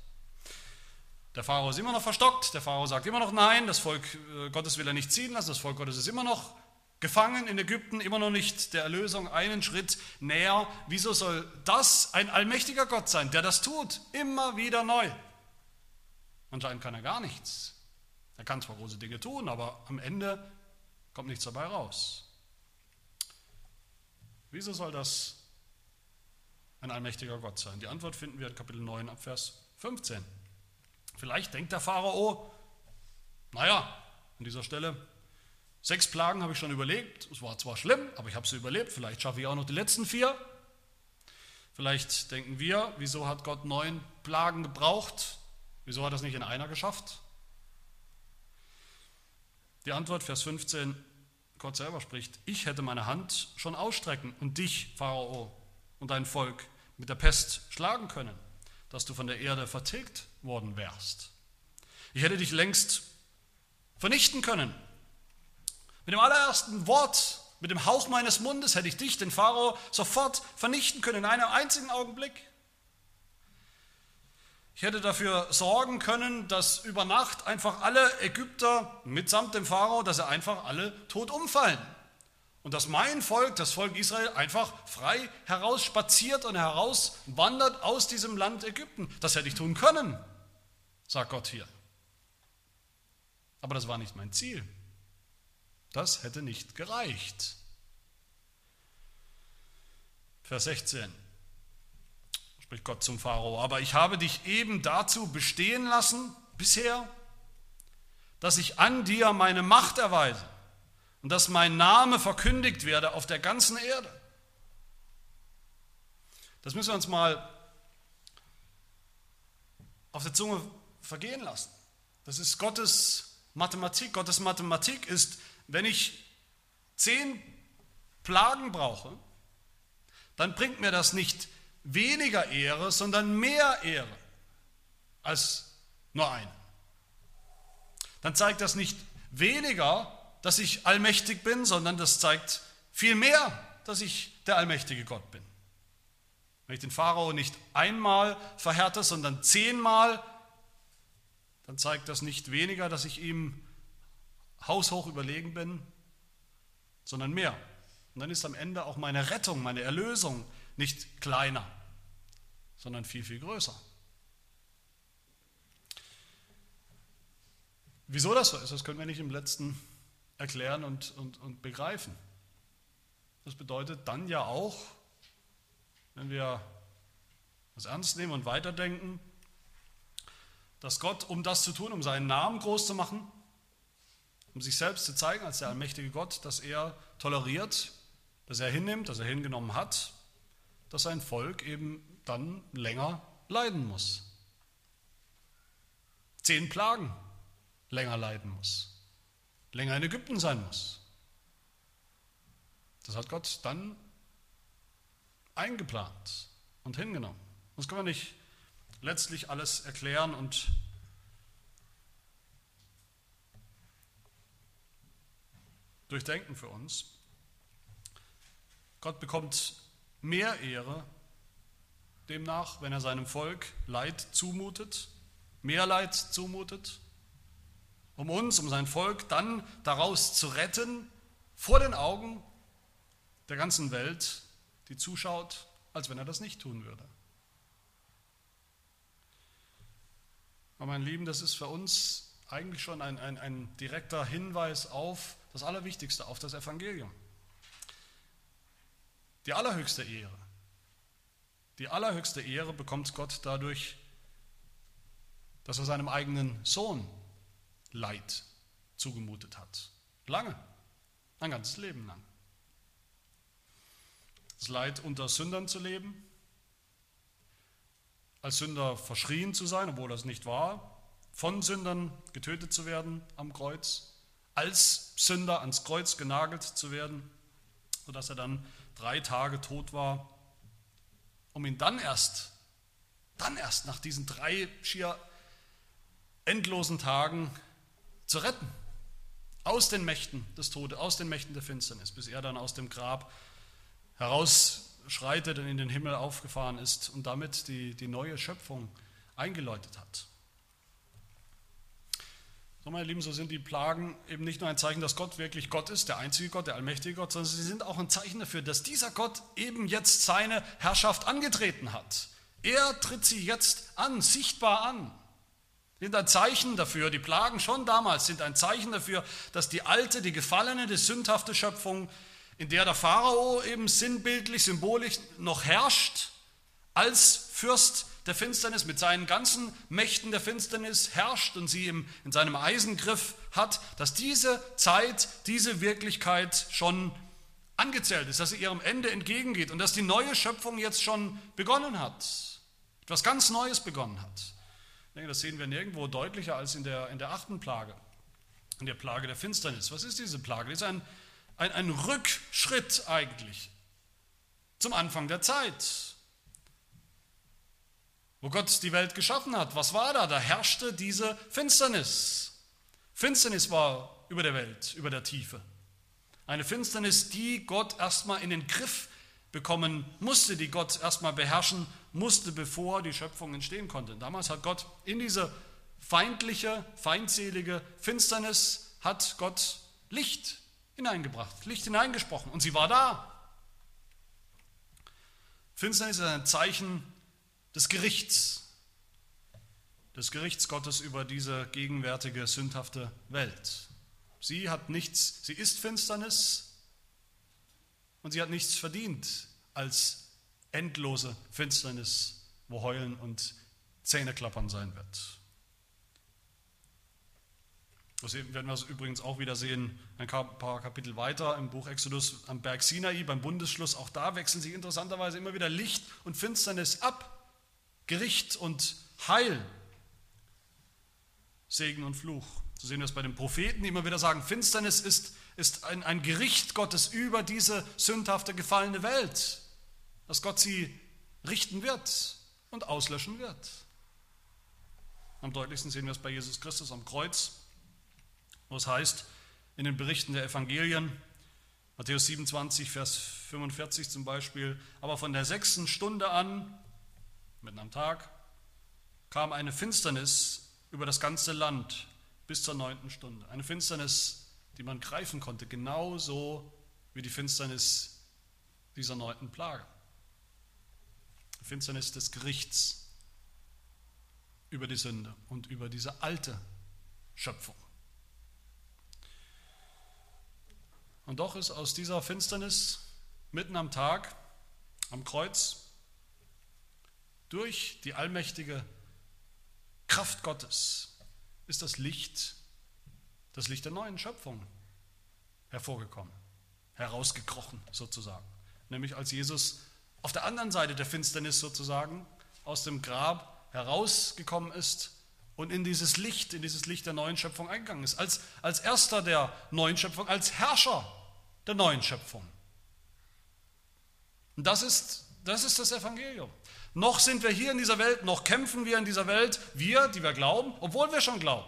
Der Pharao ist immer noch verstockt, der Pharao sagt immer noch Nein, das Volk äh, Gottes will er nicht ziehen lassen, das Volk Gottes ist immer noch gefangen in Ägypten, immer noch nicht der Erlösung einen Schritt näher. Wieso soll das ein allmächtiger Gott sein, der das tut, immer wieder neu? Anscheinend kann er gar nichts. Er kann zwar große Dinge tun, aber am Ende kommt nichts dabei raus. Wieso soll das ein allmächtiger Gott sein? Die Antwort finden wir in Kapitel 9 ab Vers 15. Vielleicht denkt der Pharao, naja, an dieser Stelle, sechs Plagen habe ich schon überlegt, es war zwar schlimm, aber ich habe sie überlebt, vielleicht schaffe ich auch noch die letzten vier. Vielleicht denken wir, wieso hat Gott neun Plagen gebraucht? Wieso hat er es nicht in einer geschafft? Die Antwort, Vers 15, Gott selber spricht, ich hätte meine Hand schon ausstrecken und dich, Pharao, und dein Volk mit der Pest schlagen können, dass du von der Erde vertilgt worden wärst. Ich hätte dich längst vernichten können. Mit dem allerersten Wort, mit dem Hauch meines Mundes hätte ich dich, den Pharao, sofort vernichten können, in einem einzigen Augenblick. Ich hätte dafür sorgen können, dass über Nacht einfach alle Ägypter mitsamt dem Pharao, dass sie einfach alle tot umfallen. Und dass mein Volk, das Volk Israel, einfach frei herausspaziert und herauswandert aus diesem Land Ägypten. Das hätte ich tun können, sagt Gott hier. Aber das war nicht mein Ziel. Das hätte nicht gereicht. Vers 16 spricht Gott zum Pharao, aber ich habe dich eben dazu bestehen lassen bisher, dass ich an dir meine Macht erweise und dass mein Name verkündigt werde auf der ganzen Erde. Das müssen wir uns mal auf der Zunge vergehen lassen. Das ist Gottes Mathematik. Gottes Mathematik ist, wenn ich zehn Plagen brauche, dann bringt mir das nicht weniger Ehre, sondern mehr Ehre als nur eine. Dann zeigt das nicht weniger, dass ich allmächtig bin, sondern das zeigt viel mehr, dass ich der allmächtige Gott bin. Wenn ich den Pharao nicht einmal verhärte, sondern zehnmal, dann zeigt das nicht weniger, dass ich ihm haushoch überlegen bin, sondern mehr. Und dann ist am Ende auch meine Rettung, meine Erlösung nicht kleiner, sondern viel, viel größer. Wieso das so ist, das können wir nicht im letzten erklären und, und, und begreifen. Das bedeutet dann ja auch, wenn wir das ernst nehmen und weiterdenken, dass Gott, um das zu tun, um seinen Namen groß zu machen, um sich selbst zu zeigen als der allmächtige Gott, dass er toleriert, dass er hinnimmt, dass er hingenommen hat, dass sein Volk eben dann länger leiden muss. Zehn Plagen länger leiden muss. Länger in Ägypten sein muss. Das hat Gott dann eingeplant und hingenommen. Das kann man nicht letztlich alles erklären und durchdenken für uns. Gott bekommt mehr Ehre demnach, wenn er seinem Volk Leid zumutet, mehr Leid zumutet, um uns, um sein Volk dann daraus zu retten, vor den Augen der ganzen Welt, die zuschaut, als wenn er das nicht tun würde. Aber mein Lieben, das ist für uns eigentlich schon ein, ein, ein direkter Hinweis auf das Allerwichtigste, auf das Evangelium. Die allerhöchste Ehre die allerhöchste Ehre bekommt Gott dadurch, dass er seinem eigenen Sohn Leid zugemutet hat. Lange, ein ganzes Leben lang. Das Leid unter Sündern zu leben, als Sünder verschrien zu sein, obwohl das nicht war, von Sündern getötet zu werden am Kreuz, als Sünder ans Kreuz genagelt zu werden, sodass er dann drei Tage tot war um ihn dann erst, dann erst nach diesen drei schier endlosen Tagen zu retten. Aus den Mächten des Todes, aus den Mächten der Finsternis, bis er dann aus dem Grab herausschreitet und in den Himmel aufgefahren ist und damit die, die neue Schöpfung eingeläutet hat. So, meine Lieben, so sind die Plagen eben nicht nur ein Zeichen, dass Gott wirklich Gott ist, der einzige Gott, der allmächtige Gott, sondern sie sind auch ein Zeichen dafür, dass dieser Gott eben jetzt seine Herrschaft angetreten hat. Er tritt sie jetzt an, sichtbar an. Sind ein Zeichen dafür, die Plagen schon damals sind ein Zeichen dafür, dass die alte, die gefallene, die sündhafte Schöpfung, in der der Pharao eben sinnbildlich, symbolisch noch herrscht, als Fürst der Finsternis, mit seinen ganzen Mächten der Finsternis herrscht und sie im, in seinem Eisengriff hat, dass diese Zeit, diese Wirklichkeit schon angezählt ist, dass sie ihrem Ende entgegengeht und dass die neue Schöpfung jetzt schon begonnen hat, etwas ganz Neues begonnen hat. Denke, das sehen wir nirgendwo deutlicher als in der, in der achten Plage, in der Plage der Finsternis. Was ist diese Plage? Das ist ein, ein, ein Rückschritt eigentlich zum Anfang der Zeit wo Gott die Welt geschaffen hat. Was war da? Da herrschte diese Finsternis. Finsternis war über der Welt, über der Tiefe. Eine Finsternis, die Gott erstmal in den Griff bekommen musste, die Gott erstmal beherrschen musste, bevor die Schöpfung entstehen konnte. damals hat Gott in diese feindliche, feindselige Finsternis, hat Gott Licht hineingebracht, Licht hineingesprochen und sie war da. Finsternis ist ein Zeichen des Gerichts, des Gerichts Gottes über diese gegenwärtige sündhafte Welt. Sie hat nichts, sie ist Finsternis und sie hat nichts verdient als endlose Finsternis, wo Heulen und Zähneklappern sein wird. Das werden wir übrigens auch wieder sehen, ein paar Kapitel weiter im Buch Exodus am Berg Sinai, beim Bundesschluss. Auch da wechseln sich interessanterweise immer wieder Licht und Finsternis ab. Gericht und Heil, Segen und Fluch. So sehen wir es bei den Propheten, die immer wieder sagen, Finsternis ist, ist ein, ein Gericht Gottes über diese sündhafte, gefallene Welt, dass Gott sie richten wird und auslöschen wird. Am deutlichsten sehen wir es bei Jesus Christus am Kreuz, wo es heißt in den Berichten der Evangelien, Matthäus 27, Vers 45 zum Beispiel, aber von der sechsten Stunde an mitten am Tag, kam eine Finsternis über das ganze Land bis zur neunten Stunde. Eine Finsternis, die man greifen konnte, genauso wie die Finsternis dieser neunten Plage. Finsternis des Gerichts über die Sünde und über diese alte Schöpfung. Und doch ist aus dieser Finsternis mitten am Tag, am Kreuz, durch die allmächtige Kraft Gottes ist das Licht, das Licht der neuen Schöpfung hervorgekommen, herausgekrochen sozusagen. Nämlich als Jesus auf der anderen Seite der Finsternis sozusagen aus dem Grab herausgekommen ist und in dieses Licht, in dieses Licht der neuen Schöpfung eingegangen ist. Als, als erster der neuen Schöpfung, als Herrscher der neuen Schöpfung. Und das ist das, ist das Evangelium. Noch sind wir hier in dieser Welt, noch kämpfen wir in dieser Welt, wir, die wir glauben, obwohl wir schon glauben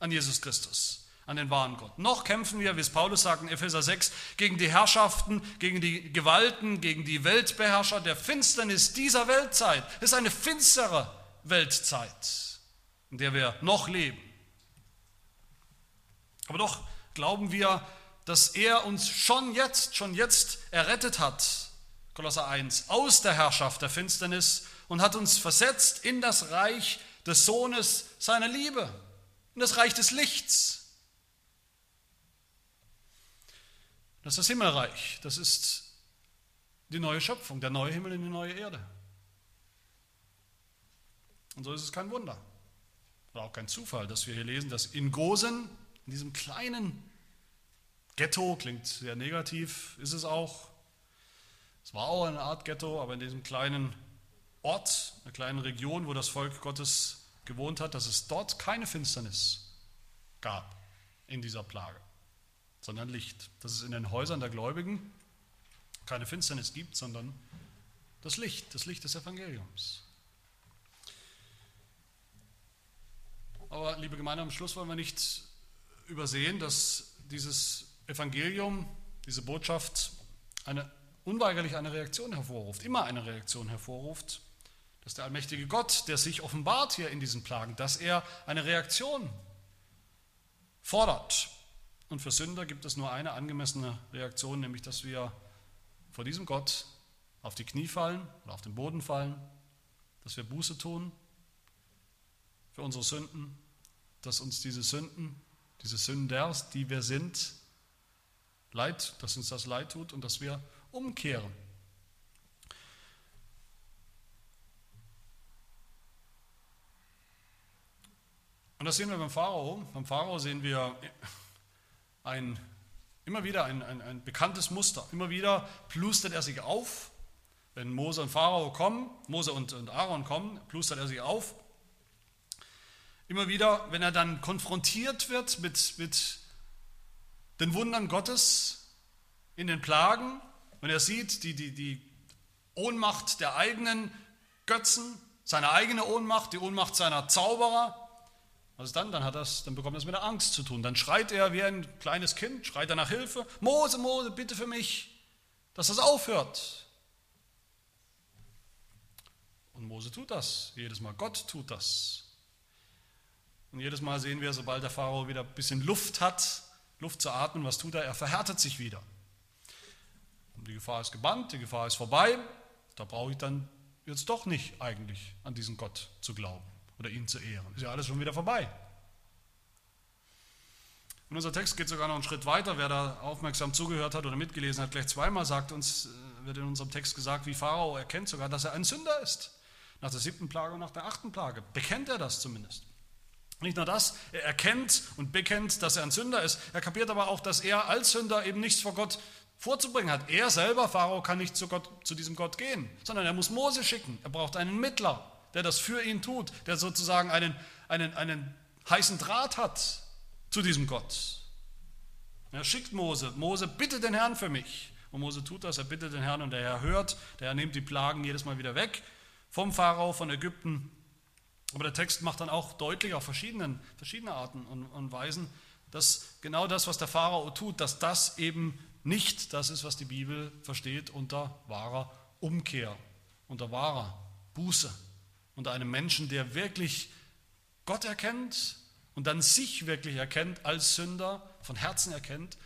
an Jesus Christus, an den wahren Gott. Noch kämpfen wir, wie es Paulus sagt in Epheser 6, gegen die Herrschaften, gegen die Gewalten, gegen die Weltbeherrscher der Finsternis dieser Weltzeit. Es ist eine finstere Weltzeit, in der wir noch leben. Aber doch glauben wir, dass er uns schon jetzt, schon jetzt errettet hat Kolosser 1, aus der Herrschaft der Finsternis und hat uns versetzt in das Reich des Sohnes seiner Liebe, in das Reich des Lichts. Das ist das Himmelreich, das ist die neue Schöpfung, der neue Himmel und die neue Erde. Und so ist es kein Wunder. Oder auch kein Zufall, dass wir hier lesen, dass in Gosen, in diesem kleinen Ghetto, klingt sehr negativ, ist es auch, es war auch eine Art Ghetto, aber in diesem kleinen Ort, einer kleinen Region, wo das Volk Gottes gewohnt hat, dass es dort keine Finsternis gab in dieser Plage, sondern Licht. Dass es in den Häusern der Gläubigen keine Finsternis gibt, sondern das Licht, das Licht des Evangeliums. Aber liebe Gemeinde, am Schluss wollen wir nicht übersehen, dass dieses Evangelium, diese Botschaft eine, unweigerlich eine Reaktion hervorruft, immer eine Reaktion hervorruft, dass der allmächtige Gott, der sich offenbart hier in diesen Plagen, dass er eine Reaktion fordert. Und für Sünder gibt es nur eine angemessene Reaktion, nämlich dass wir vor diesem Gott auf die Knie fallen oder auf den Boden fallen, dass wir Buße tun für unsere Sünden, dass uns diese Sünden, diese Sünders, die wir sind, leid, dass uns das leid tut und dass wir umkehren. Und das sehen wir beim Pharao. Beim Pharao sehen wir ein, immer wieder ein, ein, ein bekanntes Muster. Immer wieder plustert er sich auf. Wenn Mose und Pharao kommen, Mose und, und Aaron kommen, plustert er sich auf. Immer wieder, wenn er dann konfrontiert wird mit, mit den Wundern Gottes in den Plagen, wenn er sieht die, die, die Ohnmacht der eigenen Götzen, seine eigene Ohnmacht, die Ohnmacht seiner Zauberer, was ist dann? Dann, hat das, dann bekommt das mit der Angst zu tun. Dann schreit er wie ein kleines Kind, schreit er nach Hilfe. Mose, Mose, bitte für mich, dass das aufhört. Und Mose tut das. Jedes Mal Gott tut das. Und jedes Mal sehen wir, sobald der Pharao wieder ein bisschen Luft hat, Luft zu atmen, was tut er? Er verhärtet sich wieder. Und die Gefahr ist gebannt, die Gefahr ist vorbei. Da brauche ich dann jetzt doch nicht eigentlich an diesen Gott zu glauben oder ihn zu ehren. Ist ja alles schon wieder vorbei. Und unser Text geht sogar noch einen Schritt weiter. Wer da aufmerksam zugehört hat oder mitgelesen hat, gleich zweimal sagt uns, äh, wird in unserem Text gesagt, wie Pharao erkennt sogar, dass er ein Sünder ist. Nach der siebten Plage und nach der achten Plage. Bekennt er das zumindest. Nicht nur das, er erkennt und bekennt, dass er ein Sünder ist. Er kapiert aber auch, dass er als Sünder eben nichts vor Gott vorzubringen hat. Er selber, Pharao, kann nicht zu, Gott, zu diesem Gott gehen, sondern er muss Mose schicken. Er braucht einen Mittler der das für ihn tut, der sozusagen einen, einen, einen heißen Draht hat zu diesem Gott. Er schickt Mose, Mose, bitte den Herrn für mich. Und Mose tut das, er bittet den Herrn und der Herr hört, der Herr nimmt die Plagen jedes Mal wieder weg vom Pharao, von Ägypten. Aber der Text macht dann auch deutlich auf verschiedenen, verschiedene Arten und, und Weisen, dass genau das, was der Pharao tut, dass das eben nicht das ist, was die Bibel versteht unter wahrer Umkehr, unter wahrer Buße unter einem Menschen, der wirklich Gott erkennt und dann sich wirklich erkennt als Sünder, von Herzen erkennt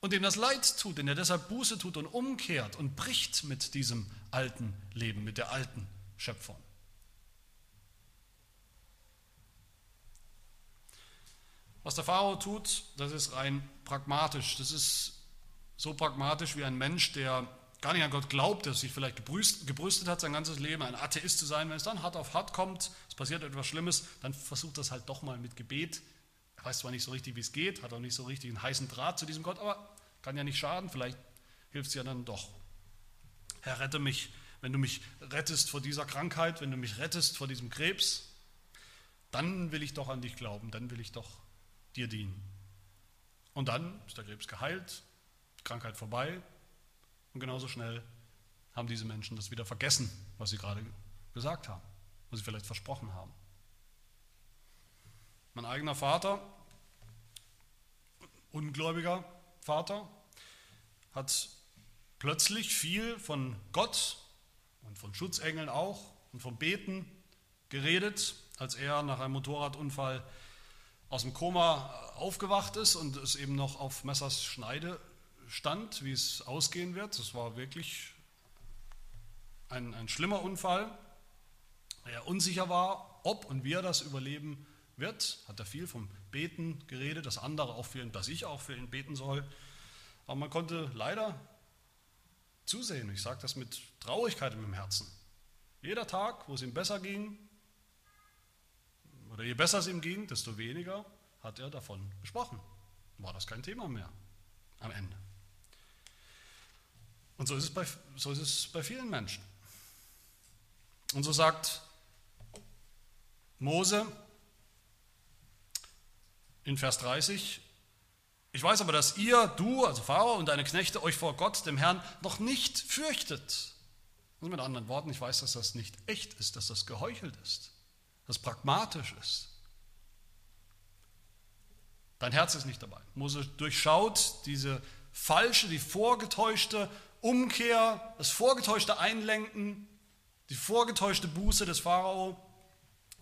und dem das Leid tut, den er deshalb Buße tut und umkehrt und bricht mit diesem alten Leben, mit der alten Schöpfung. Was der Pharao tut, das ist rein pragmatisch. Das ist so pragmatisch wie ein Mensch, der gar nicht an Gott glaubt, der sich vielleicht gebrüstet hat sein ganzes Leben, ein Atheist zu sein, wenn es dann hart auf hart kommt, es passiert etwas Schlimmes, dann versucht das halt doch mal mit Gebet. Er weiß zwar nicht so richtig, wie es geht, hat auch nicht so richtig einen heißen Draht zu diesem Gott, aber kann ja nicht schaden, vielleicht hilft es ja dann doch. Herr, rette mich, wenn du mich rettest vor dieser Krankheit, wenn du mich rettest vor diesem Krebs, dann will ich doch an dich glauben, dann will ich doch dir dienen. Und dann ist der Krebs geheilt, Krankheit vorbei, und genauso schnell haben diese Menschen das wieder vergessen, was sie gerade gesagt haben, was sie vielleicht versprochen haben. Mein eigener Vater, ungläubiger Vater, hat plötzlich viel von Gott und von Schutzengeln auch und vom Beten geredet, als er nach einem Motorradunfall aus dem Koma aufgewacht ist und es eben noch auf Messers Schneide stand, wie es ausgehen wird. Es war wirklich ein, ein schlimmer Unfall. Er unsicher war, ob und wie er das überleben wird. Hat er viel vom Beten geredet, dass andere auch für ihn, dass ich auch für ihn beten soll. Aber man konnte leider zusehen, ich sage das mit Traurigkeit im Herzen. Jeder Tag, wo es ihm besser ging, oder je besser es ihm ging, desto weniger hat er davon gesprochen. War das kein Thema mehr am Ende. Und so ist es bei, so ist es bei vielen Menschen. Und so sagt Mose in Vers 30, ich weiß aber, dass ihr, du, also Pharao und deine Knechte euch vor Gott, dem Herrn, noch nicht fürchtet. Also mit anderen Worten, ich weiß, dass das nicht echt ist, dass das geheuchelt ist, dass pragmatisch ist, Dein Herz ist nicht dabei. Mose durchschaut diese falsche, die vorgetäuschte Umkehr, das vorgetäuschte Einlenken, die vorgetäuschte Buße des Pharao.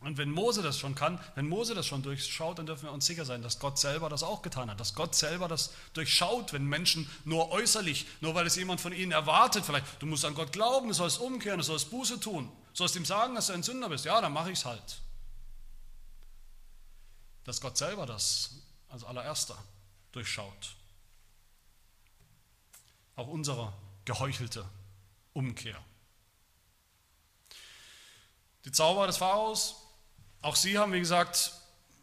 Und wenn Mose das schon kann, wenn Mose das schon durchschaut, dann dürfen wir uns sicher sein, dass Gott selber das auch getan hat, dass Gott selber das durchschaut, wenn Menschen nur äußerlich, nur weil es jemand von ihnen erwartet, vielleicht, du musst an Gott glauben, du sollst umkehren, du sollst Buße tun, du sollst ihm sagen, dass du ein Sünder bist, ja, dann mache ich es halt. Dass Gott selber das als allererster durchschaut. Auch unsere geheuchelte Umkehr. Die Zauberer des Pharaos, auch sie haben, wie gesagt,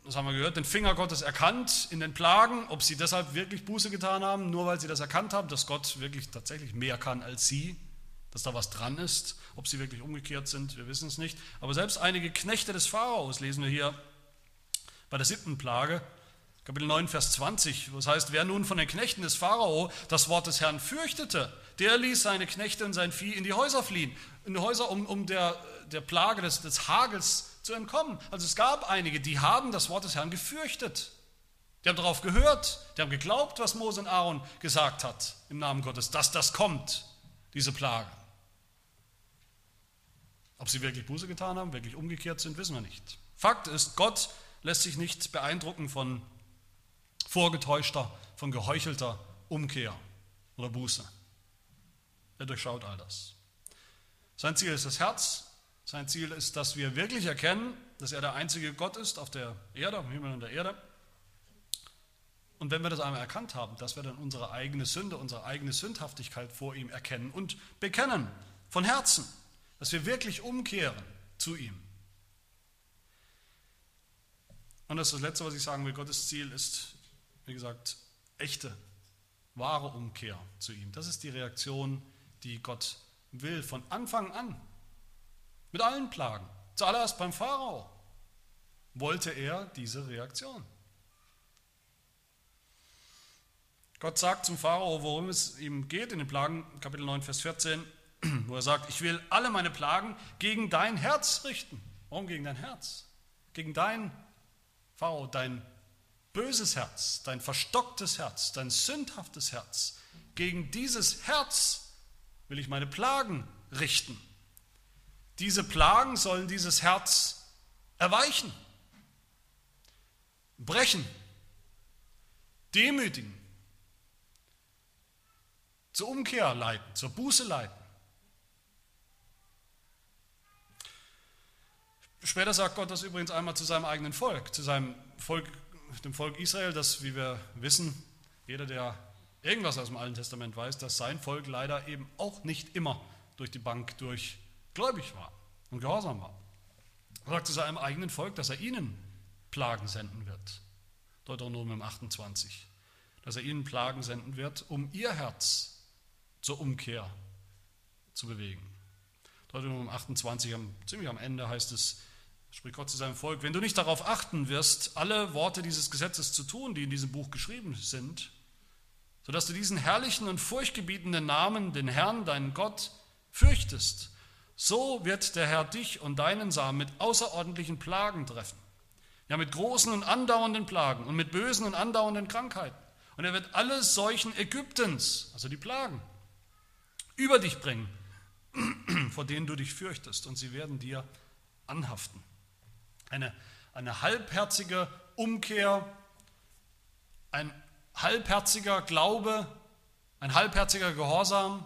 das haben wir gehört, den Finger Gottes erkannt in den Plagen. Ob sie deshalb wirklich Buße getan haben, nur weil sie das erkannt haben, dass Gott wirklich tatsächlich mehr kann als sie, dass da was dran ist. Ob sie wirklich umgekehrt sind, wir wissen es nicht. Aber selbst einige Knechte des Pharaos, lesen wir hier bei der siebten Plage, Kapitel 9, Vers 20, wo es heißt, wer nun von den Knechten des Pharao das Wort des Herrn fürchtete, der ließ seine Knechte und sein Vieh in die Häuser fliehen, in die Häuser, um, um der, der Plage des, des Hagels zu entkommen. Also es gab einige, die haben das Wort des Herrn gefürchtet. Die haben darauf gehört, die haben geglaubt, was Mose und Aaron gesagt hat im Namen Gottes, dass das kommt, diese Plage. Ob sie wirklich Buße getan haben, wirklich umgekehrt sind, wissen wir nicht. Fakt ist, Gott lässt sich nicht beeindrucken von vorgetäuschter, von geheuchelter Umkehr oder Buße. Er durchschaut all das. Sein Ziel ist das Herz. Sein Ziel ist, dass wir wirklich erkennen, dass er der einzige Gott ist auf der Erde, am Himmel und der Erde. Und wenn wir das einmal erkannt haben, dass wir dann unsere eigene Sünde, unsere eigene Sündhaftigkeit vor ihm erkennen und bekennen, von Herzen, dass wir wirklich umkehren zu ihm. Und das ist das Letzte, was ich sagen will. Gottes Ziel ist, wie gesagt, echte, wahre Umkehr zu ihm. Das ist die Reaktion, die Gott will, von Anfang an. Mit allen Plagen. Zuallererst beim Pharao wollte er diese Reaktion. Gott sagt zum Pharao, worum es ihm geht, in den Plagen, Kapitel 9, Vers 14, wo er sagt, ich will alle meine Plagen gegen dein Herz richten. Warum gegen dein Herz? Gegen dein, Pharao, dein böses Herz, dein verstocktes Herz, dein sündhaftes Herz, gegen dieses Herz will ich meine Plagen richten. Diese Plagen sollen dieses Herz erweichen, brechen, demütigen, zur Umkehr leiten, zur Buße leiten. Später sagt Gott das übrigens einmal zu seinem eigenen Volk, zu seinem Volk dem Volk Israel, das, wie wir wissen, jeder, der irgendwas aus dem Alten Testament weiß, dass sein Volk leider eben auch nicht immer durch die Bank durch gläubig war und gehorsam war. Er sagt zu seinem eigenen Volk, dass er ihnen Plagen senden wird. Deuteronomium 28. Dass er ihnen Plagen senden wird, um ihr Herz zur Umkehr zu bewegen. Deuteronomium 28, ziemlich am Ende heißt es, spricht Gott zu seinem Volk, wenn du nicht darauf achten wirst, alle Worte dieses Gesetzes zu tun, die in diesem Buch geschrieben sind, sodass du diesen herrlichen und furchtgebietenden Namen, den Herrn, deinen Gott, fürchtest, so wird der Herr dich und deinen Samen mit außerordentlichen Plagen treffen. Ja, mit großen und andauernden Plagen und mit bösen und andauernden Krankheiten. Und er wird alle Seuchen Ägyptens, also die Plagen, über dich bringen, vor denen du dich fürchtest, und sie werden dir anhaften. Eine, eine halbherzige Umkehr, ein halbherziger Glaube, ein halbherziger Gehorsam,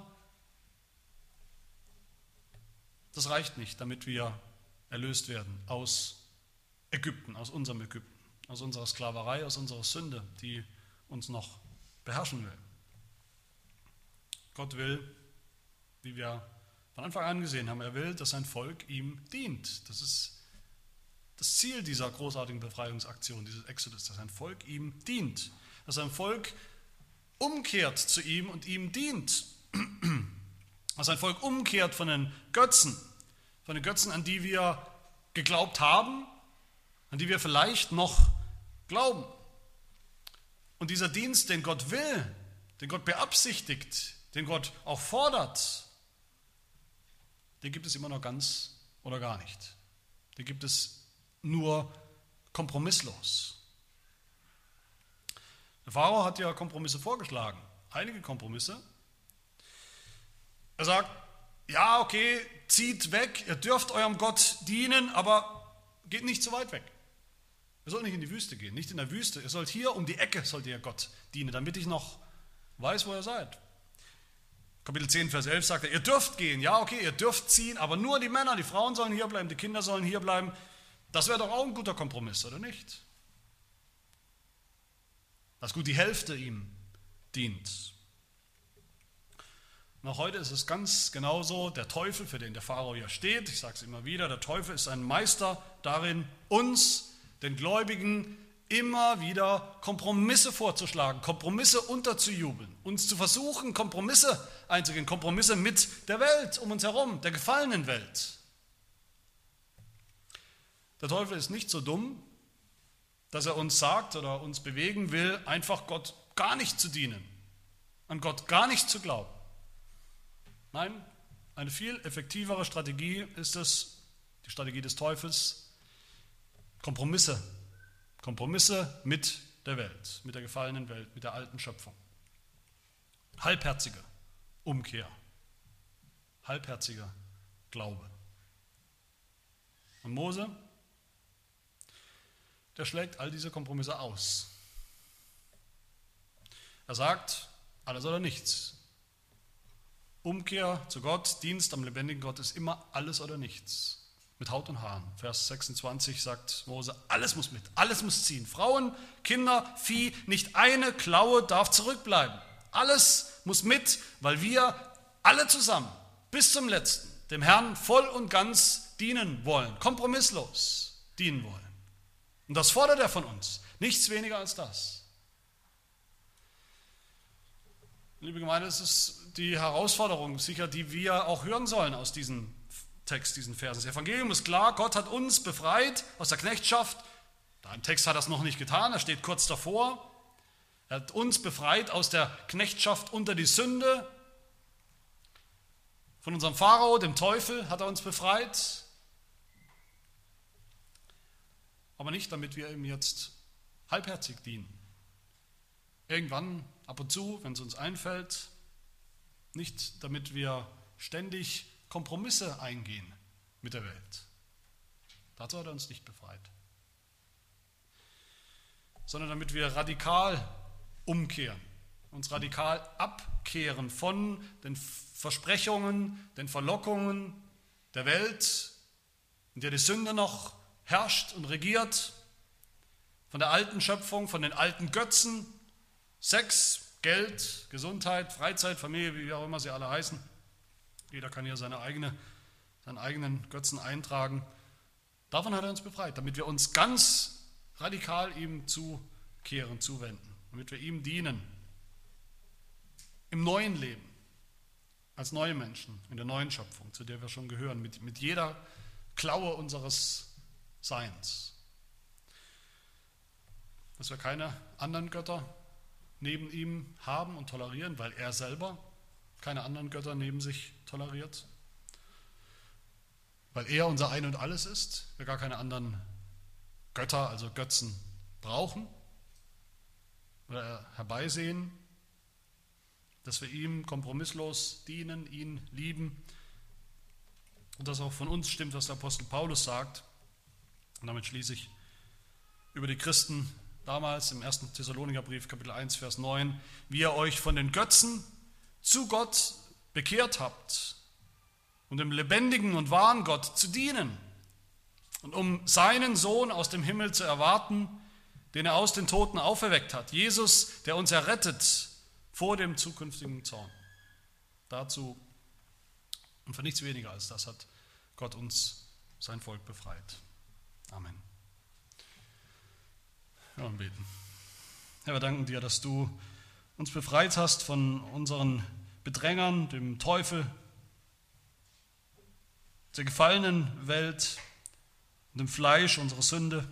das reicht nicht, damit wir erlöst werden aus Ägypten, aus unserem Ägypten, aus unserer Sklaverei, aus unserer Sünde, die uns noch beherrschen will. Gott will, wie wir von Anfang an gesehen haben, er will, dass sein Volk ihm dient. Das ist das Ziel dieser großartigen Befreiungsaktion, dieses Exodus, dass ein Volk ihm dient, dass ein Volk umkehrt zu ihm und ihm dient, dass ein Volk umkehrt von den Götzen, von den Götzen, an die wir geglaubt haben, an die wir vielleicht noch glauben. Und dieser Dienst, den Gott will, den Gott beabsichtigt, den Gott auch fordert, den gibt es immer noch ganz oder gar nicht. Den gibt es nur kompromisslos. Der Pharao hat ja Kompromisse vorgeschlagen, einige Kompromisse. Er sagt, ja, okay, zieht weg, ihr dürft eurem Gott dienen, aber geht nicht zu weit weg. Ihr sollt nicht in die Wüste gehen, nicht in der Wüste. Ihr sollt hier um die Ecke, sollt ihr Gott dienen, damit ich noch weiß, wo ihr seid. Kapitel 10, Vers 11 sagt er, ihr dürft gehen, ja, okay, ihr dürft ziehen, aber nur die Männer, die Frauen sollen hier bleiben, die Kinder sollen hier bleiben. Das wäre doch auch ein guter Kompromiss, oder nicht? Dass gut die Hälfte ihm dient. Noch heute ist es ganz genauso, der Teufel, für den der Pharao ja steht, ich sage es immer wieder, der Teufel ist ein Meister darin, uns, den Gläubigen, immer wieder Kompromisse vorzuschlagen, Kompromisse unterzujubeln, uns zu versuchen, Kompromisse einzugehen, Kompromisse mit der Welt um uns herum, der gefallenen Welt. Der Teufel ist nicht so dumm, dass er uns sagt oder uns bewegen will, einfach Gott gar nicht zu dienen, an Gott gar nicht zu glauben. Nein, eine viel effektivere Strategie ist es, die Strategie des Teufels, Kompromisse Kompromisse mit der Welt, mit der gefallenen Welt, mit der alten Schöpfung. Halbherzige Umkehr, halbherziger Glaube. Und Mose, der schlägt all diese Kompromisse aus. Er sagt, alles oder nichts. Umkehr zu Gott, Dienst am lebendigen Gott ist immer alles oder nichts mit Haut und Haaren. Vers 26 sagt Mose, alles muss mit, alles muss ziehen. Frauen, Kinder, Vieh, nicht eine Klaue darf zurückbleiben. Alles muss mit, weil wir alle zusammen bis zum letzten dem Herrn voll und ganz dienen wollen, kompromisslos dienen wollen. Und das fordert er von uns, nichts weniger als das. Liebe Gemeinde, es ist die Herausforderung, sicher, die wir auch hören sollen aus diesen Text, diesen Versen. Das Evangelium ist klar, Gott hat uns befreit aus der Knechtschaft. Da im Text hat er es noch nicht getan, er steht kurz davor. Er hat uns befreit aus der Knechtschaft unter die Sünde. Von unserem Pharao, dem Teufel, hat er uns befreit. Aber nicht, damit wir ihm jetzt halbherzig dienen. Irgendwann, ab und zu, wenn es uns einfällt, nicht damit wir ständig Kompromisse eingehen mit der Welt. Dazu hat er uns nicht befreit. Sondern damit wir radikal umkehren, uns radikal abkehren von den Versprechungen, den Verlockungen der Welt, in der die Sünde noch herrscht und regiert, von der alten Schöpfung, von den alten Götzen, Sex, Geld, Gesundheit, Freizeit, Familie, wie auch immer sie alle heißen jeder kann hier seine eigene, seinen eigenen Götzen eintragen. Davon hat er uns befreit, damit wir uns ganz radikal ihm zukehren, zuwenden, damit wir ihm dienen. Im neuen Leben, als neue Menschen, in der neuen Schöpfung, zu der wir schon gehören, mit, mit jeder Klaue unseres Seins. Dass wir keine anderen Götter neben ihm haben und tolerieren, weil er selber keine anderen Götter neben sich toleriert, weil er unser Ein und alles ist, wir gar keine anderen Götter, also Götzen brauchen oder herbeisehen, dass wir ihm kompromisslos dienen, ihn lieben und dass auch von uns stimmt, was der Apostel Paulus sagt. Und damit schließe ich über die Christen damals im 1. Thessaloniker Brief, Kapitel 1, Vers 9, wie ihr euch von den Götzen zu Gott bekehrt habt und dem lebendigen und wahren Gott zu dienen und um seinen Sohn aus dem Himmel zu erwarten, den er aus den Toten auferweckt hat, Jesus, der uns errettet vor dem zukünftigen Zorn. Dazu und für nichts weniger als das hat Gott uns sein Volk befreit. Amen. Ja, und beten. Herr, wir danken dir, dass du uns befreit hast von unseren Bedrängern, dem Teufel, der gefallenen Welt dem Fleisch unserer Sünde.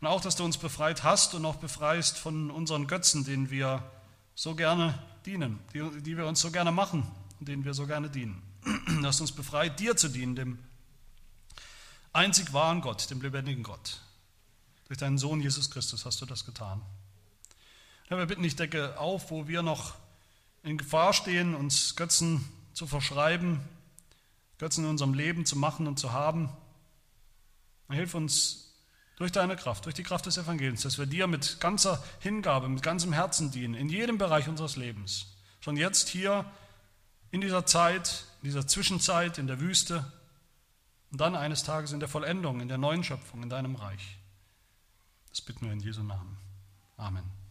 Und auch, dass du uns befreit hast und auch befreist von unseren Götzen, denen wir so gerne dienen, die, die wir uns so gerne machen und denen wir so gerne dienen. Du hast uns befreit, dir zu dienen, dem einzig wahren Gott, dem lebendigen Gott. Durch deinen Sohn Jesus Christus hast du das getan. Herr, wir bitten dich, decke auf, wo wir noch in Gefahr stehen, uns Götzen zu verschreiben, Götzen in unserem Leben zu machen und zu haben. Hilf uns durch deine Kraft, durch die Kraft des Evangeliums, dass wir dir mit ganzer Hingabe, mit ganzem Herzen dienen, in jedem Bereich unseres Lebens. Schon jetzt hier in dieser Zeit, in dieser Zwischenzeit, in der Wüste und dann eines Tages in der Vollendung, in der neuen Schöpfung, in deinem Reich. Das bitten wir in Jesu Namen. Amen.